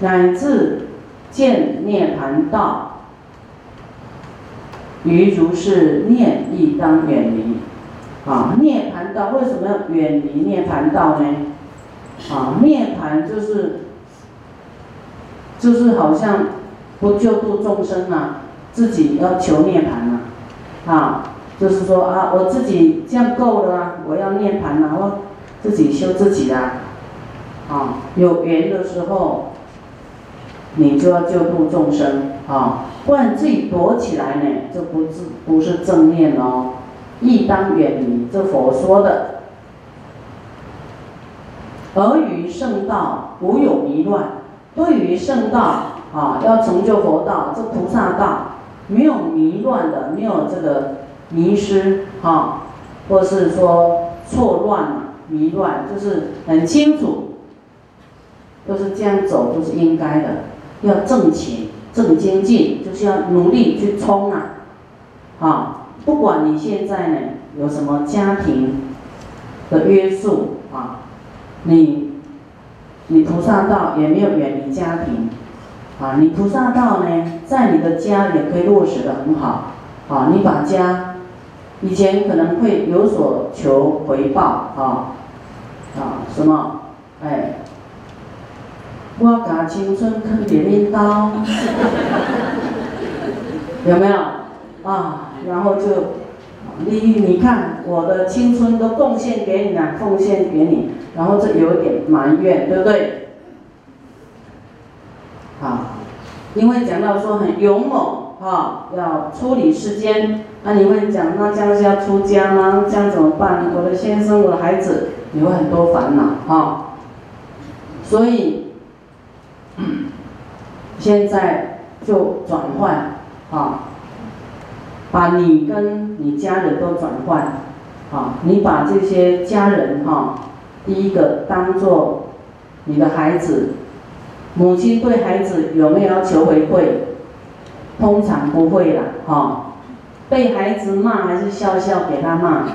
乃至见涅盘道，于如是念亦当远离。啊，涅盘道为什么要远离涅盘道呢？啊，涅盘就是就是好像不救度众生啊，自己要求涅盘啊，啊，就是说啊，我自己这样够了啊，我要涅盘啊，我自己修自己啊，啊，有缘的时候，你就要救度众生啊，不然自己躲起来呢，这不是不是正念哦。亦当远离，这佛说的。而于圣道无有迷乱，对于圣道啊，要成就佛道，这菩萨道没有迷乱的，没有这个迷失啊，或是说错乱，迷乱就是很清楚，都是这样走，都是应该的。要正勤正精进，就是要努力去冲啊，啊。不管你现在呢有什么家庭的约束啊，你你菩萨道也没有远离家庭啊，你菩萨道呢在你的家也可以落实的很好啊，你把家以前可能会有所求回报啊啊什么哎，我把青春坑给拎刀，有没有啊？然后就，你你看我的青春都贡献给你了，奉献给你，然后这有点埋怨，对不对？好，因为讲到说很勇猛哈，要处理世间，那你会讲那这样是要出家吗？这样怎么办？我的先生，我的孩子，你会很多烦恼哈。所以现在就转换啊。把你跟你家人都转换，啊，你把这些家人哈，第一个当做你的孩子，母亲对孩子有没有要求回馈？通常不会啦，哈，被孩子骂还是笑笑给他骂，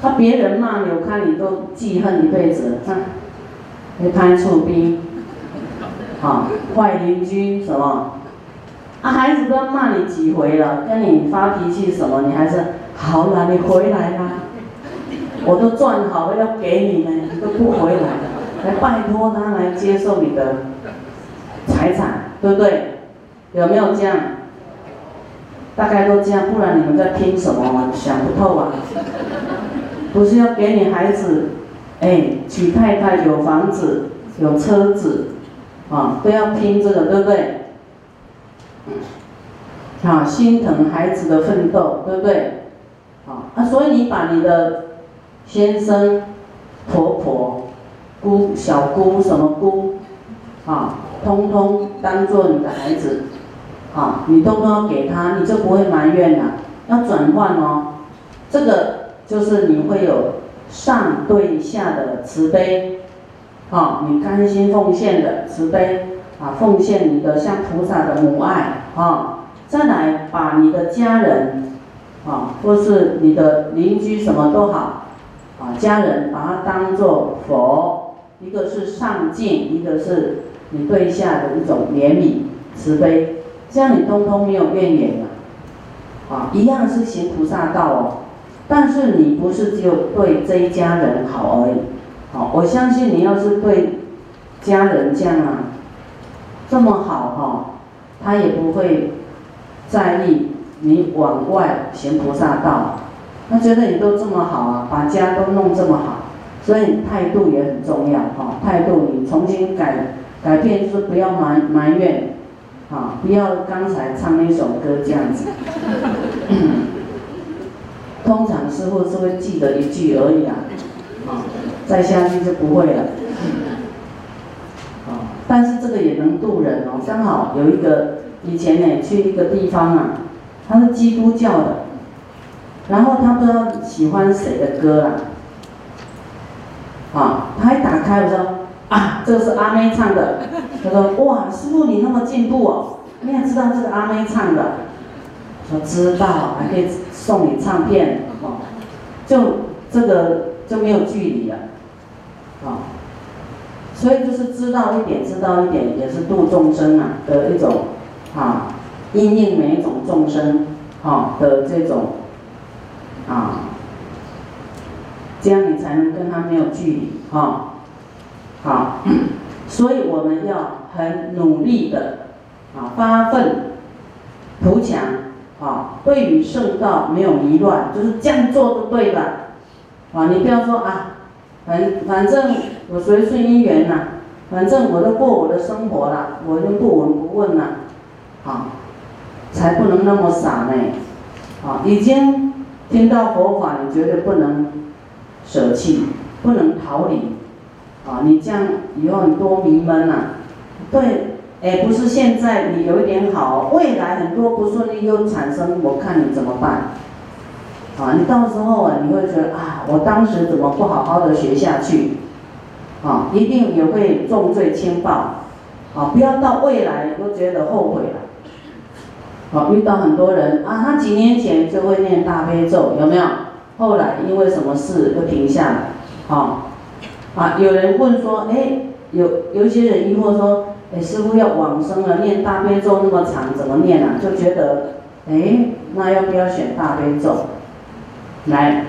他别人骂你，我看你都记恨一辈子，哼，你拍臭逼，啊，坏邻居什么？啊，孩子都要骂你几回了，跟你发脾气什么，你还是好了，你回来啦，我都赚好了要给你们，你都不回来，来拜托他来接受你的财产，对不对？有没有这样？大概都这样，不然你们在拼什么？想不透啊！不是要给你孩子，哎，娶太太，有房子，有车子，啊，都要拼这个，对不对？啊，心疼孩子的奋斗，对不对？啊，那，所以你把你的先生、婆婆、姑、小姑什么姑，啊，通通当做你的孩子，啊，你通通给他，你就不会埋怨了。要转换哦，这个就是你会有上对下的慈悲，啊，你甘心奉献的慈悲。啊，奉献你的像菩萨的母爱啊，再来把你的家人啊，或是你的邻居什么都好啊，家人把它当做佛，一个是上进，一个是你对下的一种怜悯慈悲，这样你通通没有怨言了啊，一样是行菩萨道哦，但是你不是只有对这一家人好而已，好，我相信你要是对家人这样啊。这么好哈，他也不会在意你往外行菩萨道，他觉得你都这么好啊，把家都弄这么好，所以态度也很重要哈。态度你重新改改变，就是不要埋埋怨，啊，不要刚才唱那首歌这样子。通常师傅是会记得一句而已啊，啊，再下去就不会了。但是这个也能渡人哦，刚好有一个以前呢去一个地方啊，他是基督教的，然后他不知道喜欢谁的歌啊，啊，他一打开我说啊，这个是阿妹唱的，他说哇，师傅你那么进步哦，你也知道这个阿妹唱的，说知道，还可以送你唱片。哦，就这个就没有距离了，啊。所以就是知道一点，知道一点，也是度众生啊的一种啊，因应每一种众生啊的这种啊，这样你才能跟他没有距离啊。好，所以我们要很努力的啊，发奋图强啊，对于圣道没有迷乱，就是这样做就对了啊，你不要说啊。反反正我随顺因缘呐，反正我都过我的生活了，我就不闻不问了，啊，才不能那么傻呢，啊，已经听到佛法，你绝对不能舍弃，不能逃离，啊，你这样以后你多迷闷呐，对，哎，不是现在你有一点好，未来很多不顺利又产生，我看你怎么办？啊，你到时候啊，你会觉得啊，我当时怎么不好好的学下去？啊，一定也会重罪轻报，啊，不要到未来都觉得后悔了。啊，遇到很多人啊，他几年前就会念大悲咒，有没有？后来因为什么事就停下来？啊，啊，有人问说，哎，有有一些人疑惑说，哎，师傅要往生了，念大悲咒那么长，怎么念啊？就觉得，哎，那要不要选大悲咒？来，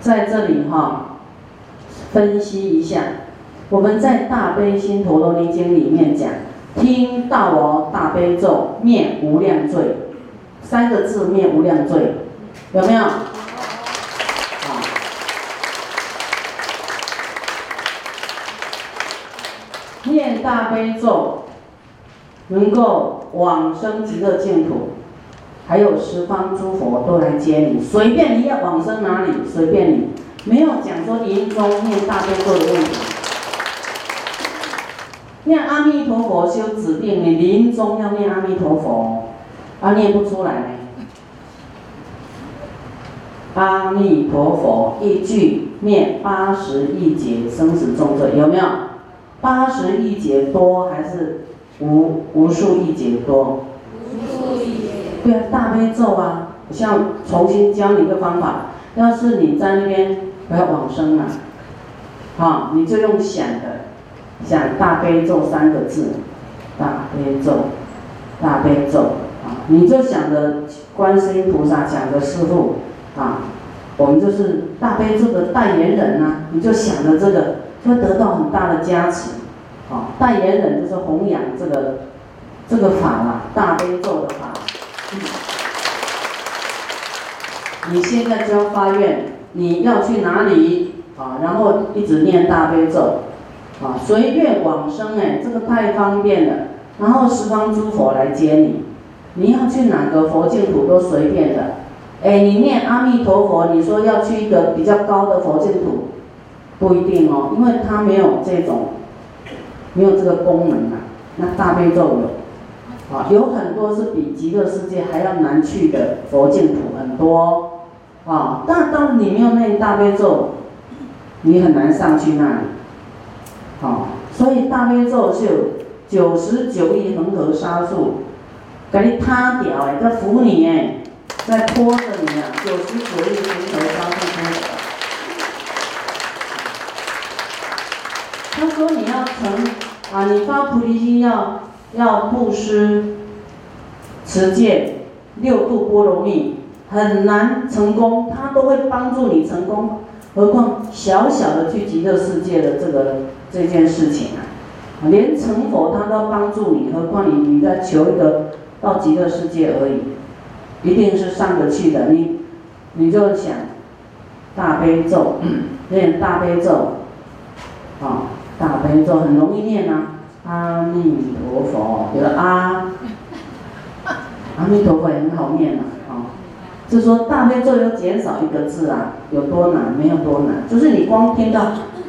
在这里哈，分析一下，我们在《大悲心陀罗尼经》里面讲，听到哦，大悲咒灭无量罪，三个字灭无量罪，有没有？念大悲咒，能够往生极乐净土。还有十方诸佛都来接你，随便你要往生哪里，随便你，没有讲说临终念大悲咒的问题。念阿弥陀佛修指定你临终要念阿弥陀佛，啊念不出来呢。阿弥陀佛一句念八十亿劫生死重罪，有没有？八十亿劫多还是无无数亿劫多？对啊，大悲咒啊，像重新教你一个方法。要是你在那边不要往生了，啊，你就用想的，想大悲咒三个字，大悲咒，大悲咒，啊，你就想着观世音菩萨，想着师傅，啊，我们就是大悲咒的代言人呐，你就想着这个，会得到很大的加持，啊，代言人就是弘扬这个这个法啊，大悲咒的法。你现在就要发愿，你要去哪里啊？然后一直念大悲咒，啊，随愿往生哎，这个太方便了。然后十方诸佛来接你，你要去哪个佛净土都随便的。哎，你念阿弥陀佛，你说要去一个比较高的佛净土，不一定哦，因为它没有这种，没有这个功能啊。那大悲咒有。啊，有很多是比极乐世界还要难去的佛净土很多，啊，但当你没有念大悲咒，你很难上去那里，啊，所以大悲咒是有九十九亿恒河沙数，给你塌掉哎，在扶你哎，在拖着你啊，九十九亿恒河沙数他说你要成啊，你发菩提心要。要布施、持戒、六度波罗蜜，很难成功，他都会帮助你成功。何况小小的去极乐世界的这个这件事情啊，连成佛他都帮助你，何况你你在求一个到极乐世界而已，一定是上得去的。你你就想大悲咒，念大悲咒，啊，大悲咒很容易念啊。阿弥陀佛，有了阿，阿弥陀佛也很好念啊，啊，就说大悲咒要减少一个字啊，有多难？没有多难，就是你光听到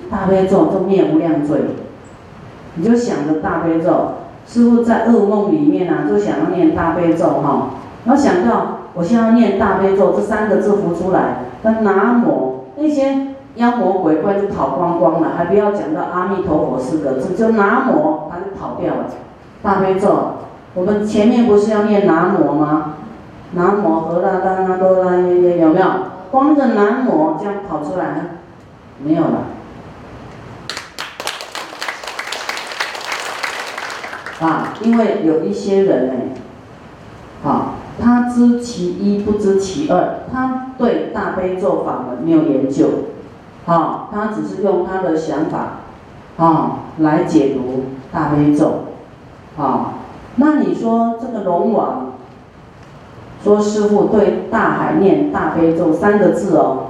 大悲咒就灭无量罪，你就想着大悲咒，师傅在噩梦里面啊，就想要念大悲咒哈，然后想到我现在要念大悲咒这三个字浮出来，那南无那些。妖魔鬼怪就跑光光了，还不要讲到阿弥陀佛四个字，就南无他就跑掉了。大悲咒，我们前面不是要念南无吗？南无何大当那多拉耶耶，有没有？光着南无这样跑出来，没有了。啊，因为有一些人呢，啊，他知其一不知其二，他对大悲咒法门没有研究，啊，他只是用他的想法，啊，来解读大悲咒，啊，那你说这个龙王，说师傅对大海念大悲咒三个字哦，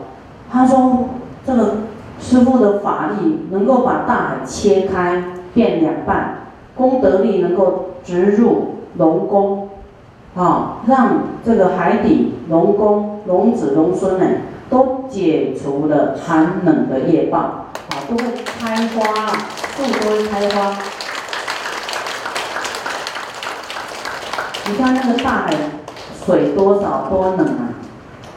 他说这个师傅的法力能够把大海切开变两半。功德力能够植入龙宫，啊，让这个海底龙宫龙子龙孙呢，都解除了寒冷的业报，啊，都会开花，树都会开花。你看那个大海水多少多冷啊，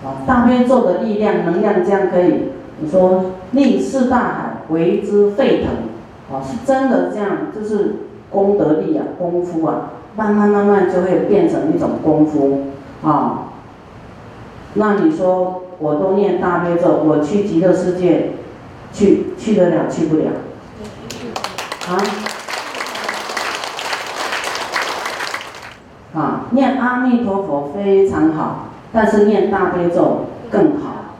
啊，大悲咒的力量能量这样可以，你说令四大海为之沸腾，啊，是真的这样，就是。功德力啊，功夫啊，慢慢慢慢就会变成一种功夫啊。那你说，我都念大悲咒，我去极乐世界，去去得了，去不了？啊？啊，念阿弥陀佛非常好，但是念大悲咒更好，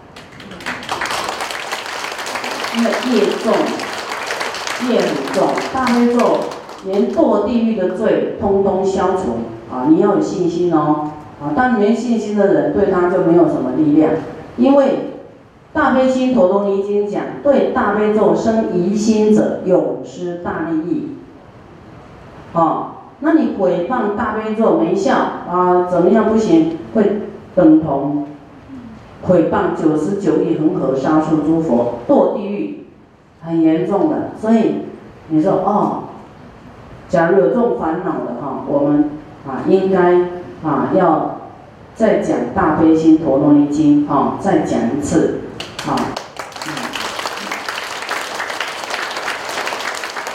因为业重，业很重，大悲咒。连堕地狱的罪通通消除啊！你要有信心哦啊！但没信心的人对他就没有什么力量，因为《大悲心陀罗尼经》讲，对大悲咒生疑心者，永失大利益。啊，那你毁谤大悲咒没效啊？怎么样不行？会等同毁谤九十九亿恒河沙数诸佛，堕地狱，很严重的。所以你说哦。假如有这种烦恼的哈，我们啊应该啊要再讲大悲心陀罗尼经哈，再讲一次，啊，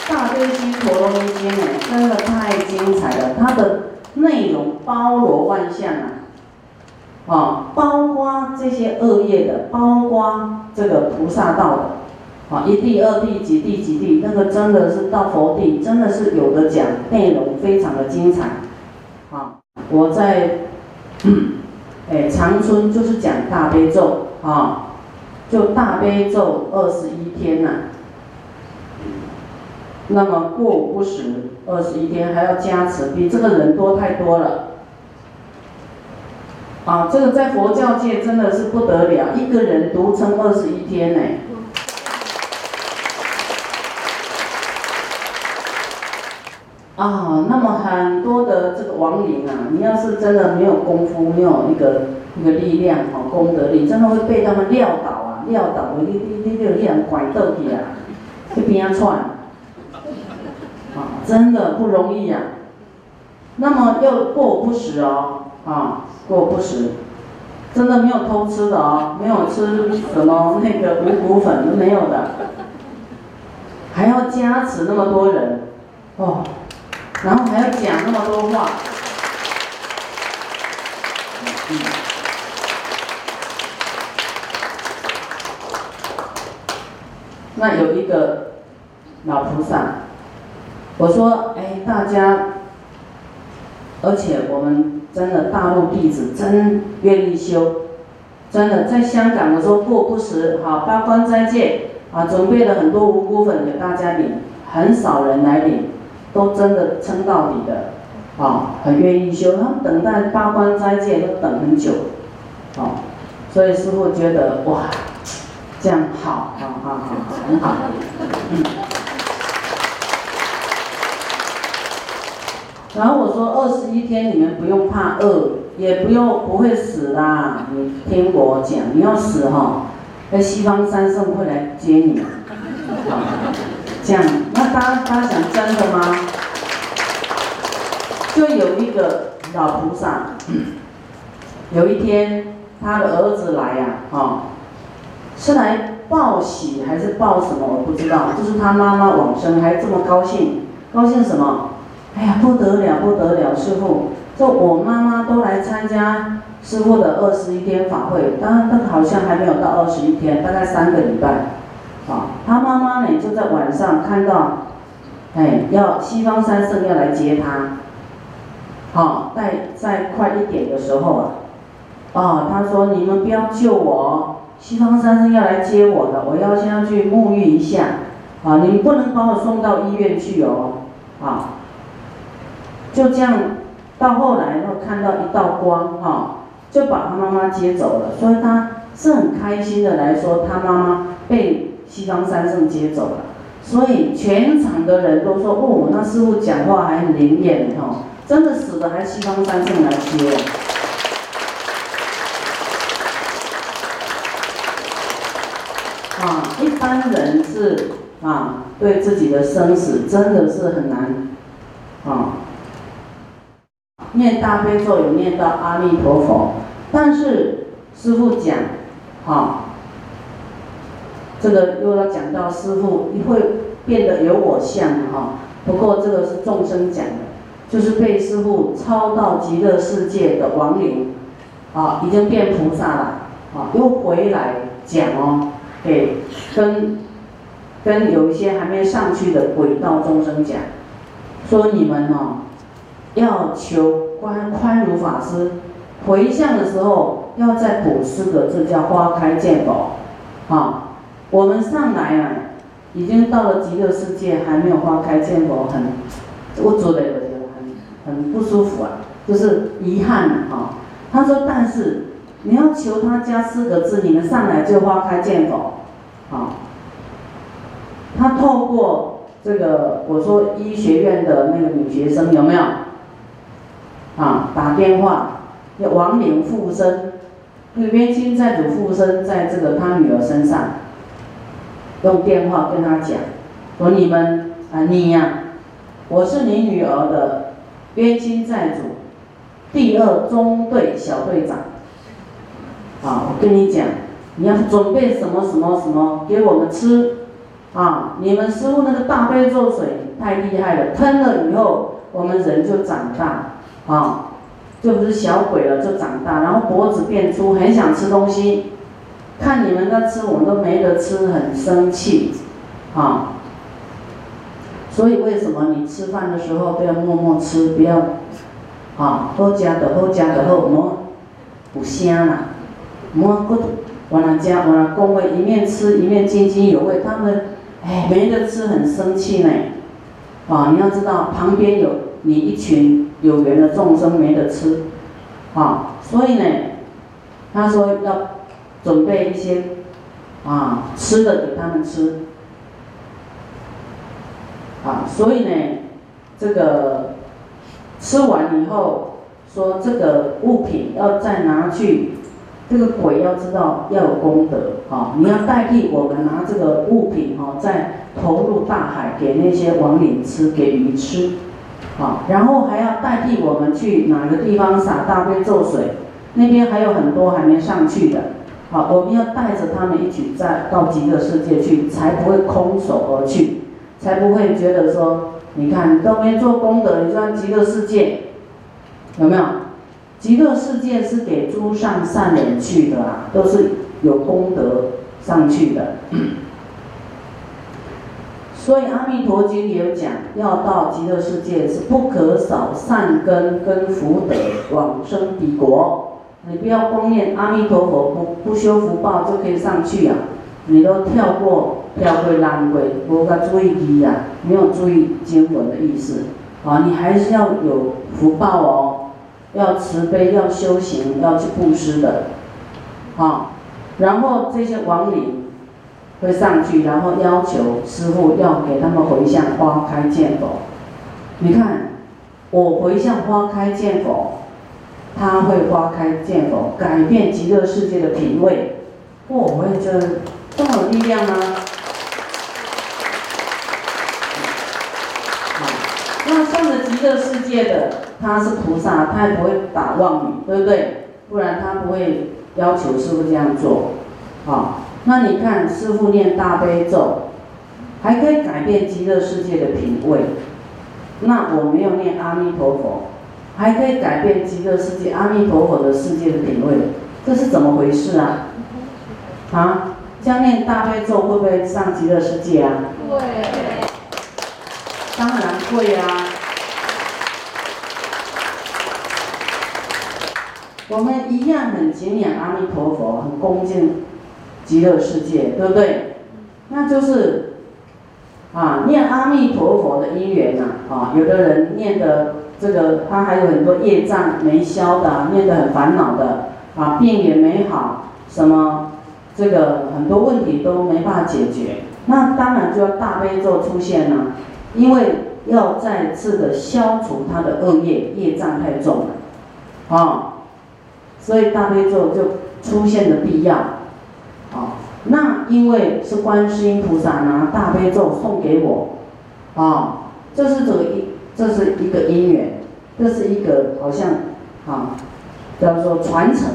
大悲心陀罗尼经呢真的太精彩了，它的内容包罗万象啊，啊，包括这些恶业的，包括这个菩萨道的。啊，一地、二地、几地、几地，那个真的是到佛地，真的是有的讲，内容非常的精彩。啊，我在，哎，长春就是讲大悲咒啊，就大悲咒二十一天呐。那么过午不食二十一天还要加持，比这个人多太多了。啊，这个在佛教界真的是不得了，一个人独撑二十一天呢。啊，那么很多的这个亡灵啊，你要是真的没有功夫，没有一个一个力量哦，功德力，真的会被他们撂倒啊，撂倒，你你你就这样拐倒去啊，去边窜，啊，真的不容易呀。那么又过午不食哦，啊，过午不食，真的没有偷吃的哦，没有吃什么那个五谷粉都没有的，还要加持那么多人，哦。然后还要讲那么多话，那有一个老菩萨，我说，哎，大家，而且我们真的大陆弟子真愿意修，真的在香港的时候过不时，好八关斋戒，啊，准备了很多五谷粉给大家领，很少人来领。都真的撑到底的，啊，很愿意修。他们等待八关斋戒都等很久，啊，所以师傅觉得哇，这样好，好好好，很好。嗯。然后我说二十一天你们不用怕饿，也不用不会死啦。你听我讲，你要死哈，那西方三圣会来接你。这样，那大家大家想真的吗？就有一个老菩萨，有一天他的儿子来呀，哈，是来报喜还是报什么？我不知道。就是他妈妈往生，还这么高兴，高兴什么？哎呀，不得了，不得了！师傅，就我妈妈都来参加师傅的二十一天法会，当然，他好像还没有到二十一天，大概三个礼拜。啊，他妈妈呢就在晚上看到哎，要西方三圣要来接他，好，再再快一点的时候啊，哦，他说你们不要救我，西方三圣要来接我的，我要先要去沐浴一下，啊，你们不能把我送到医院去哦，啊，就这样，到后来又看到一道光，哈，就把他妈妈接走了，所以他是很开心的来说，他妈妈被西方三圣接走了。所以全场的人都说：“哦，那师傅讲话还很灵验哦，真的死的还西方三圣来接。”啊，一般人是啊，对自己的生死真的是很难啊。念大悲咒有念到阿弥陀佛，但是师傅讲，啊。这个又要讲到师傅会变得有我相哈，不过这个是众生讲的，就是被师傅超到极乐世界的亡灵，啊，已经变菩萨了，啊，又回来讲哦，给跟跟有一些还没上去的鬼道众生讲，说你们哦，要求宽宽如法师回向的时候，要再补四个字叫花开见宝，啊。我们上来啊，已经到了极乐世界，还没有花开见佛，很我做的我觉得很很不舒服啊，就是遗憾啊。他说，但是你要求他加四个字，你们上来就花开见佛，啊。他透过这个，我说医学院的那个女学生有没有？啊，打电话要亡灵附身，那个冤亲债主附身在这个他女儿身上。用电话跟他讲，说你们啊，你呀，我是你女儿的冤亲债主，第二中队小队长。啊，我跟你讲，你要准备什么什么什么给我们吃，啊，你们师傅那个大悲咒水太厉害了，吞了以后，我们人就长大，啊，就不是小鬼了，就长大，然后脖子变粗，很想吃东西。看你们在吃，我们都没得吃，很生气，啊！所以为什么你吃饭的时候都要默默吃，不要，啊，好加的好加的好，莫有声啦，莫搁往那家往那讲话，一面吃一面津津有味，他们哎没得吃，很生气呢，啊！你要知道旁边有你一群有缘的众生没得吃，啊！所以呢，他说要。准备一些啊吃的给他们吃，啊，所以呢，这个吃完以后，说这个物品要再拿去，这个鬼要知道要有功德啊，你要代替我们拿这个物品哈，再投入大海给那些亡灵吃，给鱼吃，啊，然后还要代替我们去哪个地方撒大悲咒水，那边还有很多还没上去的。好，我们要带着他们一起在到极乐世界去，才不会空手而去，才不会觉得说，你看你都没做功德，你说极乐世界有没有？极乐世界是给诸上善人去的啊，都是有功德上去的。所以《阿弥陀经》也有讲，要到极乐世界是不可少善根跟福德往生彼国。你不要光念阿弥陀佛，不不修福报就可以上去啊！你都跳过跳过难过，无个注意题啊，没有注意经文的意思啊！你还是要有福报哦，要慈悲，要修行，要去布施的，啊！然后这些亡灵会上去，然后要求师傅要给他们回向花开见佛。你看，我回向花开见佛。他会花开见佛，改变极乐世界的品味。哦，我也觉得这么有力量吗？那上了极乐世界的，他是菩萨，他也不会打妄语，对不对？不然他不会要求师傅这样做。好，那你看师傅念大悲咒，还可以改变极乐世界的品味。那我没有念阿弥陀佛。还可以改变极乐世界阿弥陀佛的世界的品味，这是怎么回事啊？啊，这样念大悲咒会不会上极乐世界啊？会。当然会啊！我们一样很敬仰阿弥陀佛，很恭敬极乐世界，对不对？那就是啊，念阿弥陀佛的因缘呐，啊，有的人念的这个，他还有很多业障没消的，念得很烦恼的，啊，病也没好，什么这个很多问题都没办法解决，那当然就要大悲咒出现了，因为要再次的消除他的恶业，业障太重了，啊。所以大悲咒就出现的必要，啊，那因为是观世音菩萨拿大悲咒送给我，啊，这是这个一，这是一个因缘，这是一个好像啊，叫做传承，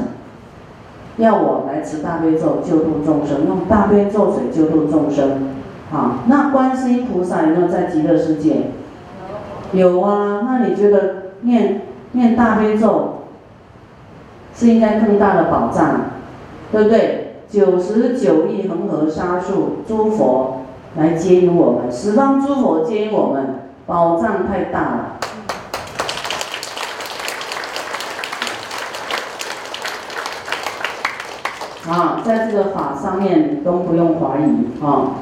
要我来持大悲咒救度众生，用大悲咒水救度众生，啊，那观世音菩萨有没有在极乐世界？有啊，那你觉得念念大悲咒？是应该更大的保障，对不对？九十九亿恒河沙数诸佛来接引我们，十方诸佛接引我们，宝藏太大了。啊，在这个法上面都不用怀疑啊。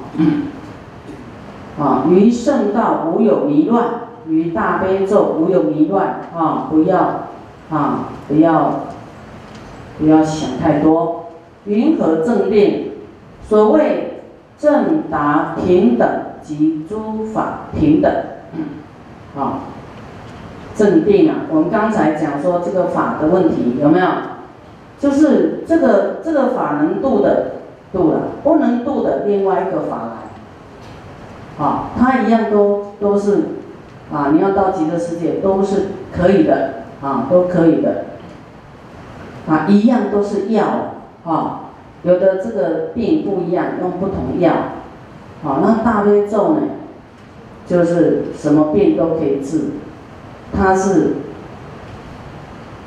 啊，于圣道无有迷乱，于大悲咒无有迷乱啊！不要啊，不要。不要想太多，云何正定？所谓正达平等及诸法平等，啊，正定啊！我们刚才讲说这个法的问题有没有？就是这个这个法能度的度了，不能度的另外一个法来，啊，它一样都都是啊，你要到极乐世界都是可以的啊，都可以的。啊，一样都是要，啊，有的这个病不一样，用不同药，好，那大悲咒呢，就是什么病都可以治，它是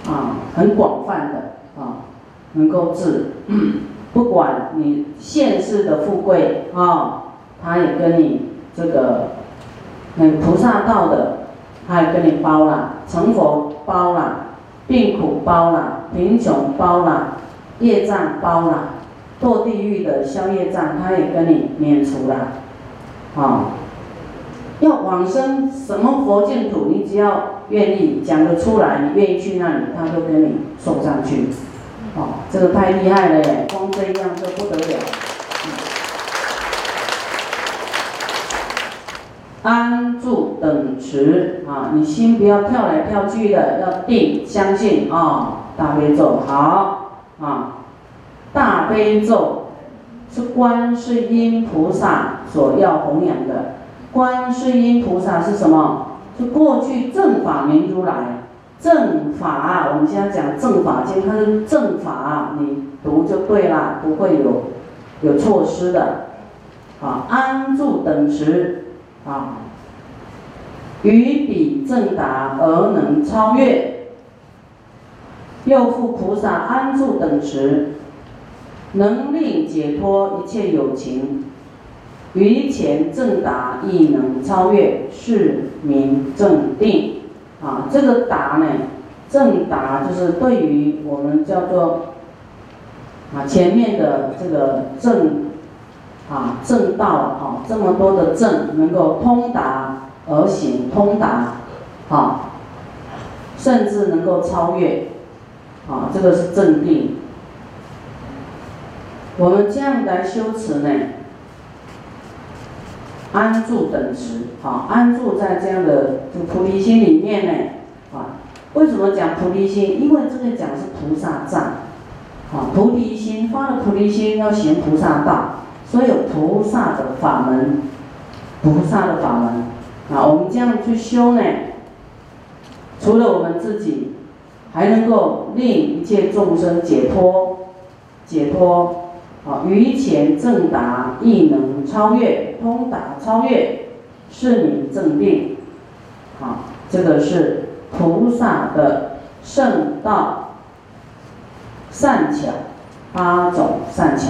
啊很广泛的啊，能够治，不管你现世的富贵啊，他也跟你这个那菩萨道的，他也跟你包了，成佛包了。病苦包了，贫穷包了，业障包了，堕地狱的消业障，他也跟你免除了，啊，要往生什么佛净土，你只要愿意讲得出来，你愿意去那里，他就给你送上去，哦，这个太厉害了耶，光这样就不得了。安住等持啊，你心不要跳来跳去的，要定相信啊。大悲咒。好。啊，大悲咒是观世音菩萨所要弘扬的。观世音菩萨是什么？是过去正法明如来，正法。我们现在讲正法经，它是正法，你读就对了，不会有有错失的。啊，安住等持。啊，于彼正达而能超越，又复菩萨安住等持，能令解脱一切有情，于前正达亦能超越，是名正定。啊，这个达呢，正达就是对于我们叫做啊前面的这个正。啊，正道啊，这么多的正能够通达而行，通达，啊，甚至能够超越，啊，这个是正定。我们这样来修持呢，安住等持，啊，安住在这样的这菩提心里面呢，啊，为什么讲菩提心？因为这个讲是菩萨藏，啊，菩提心发了菩提心要行菩萨道。所有菩萨的法门，菩萨的法门啊，我们这样去修呢，除了我们自己，还能够令一切众生解脱，解脱啊，于前正达亦能超越，通达超越，是名正定，好，这个是菩萨的圣道善巧，八种善巧。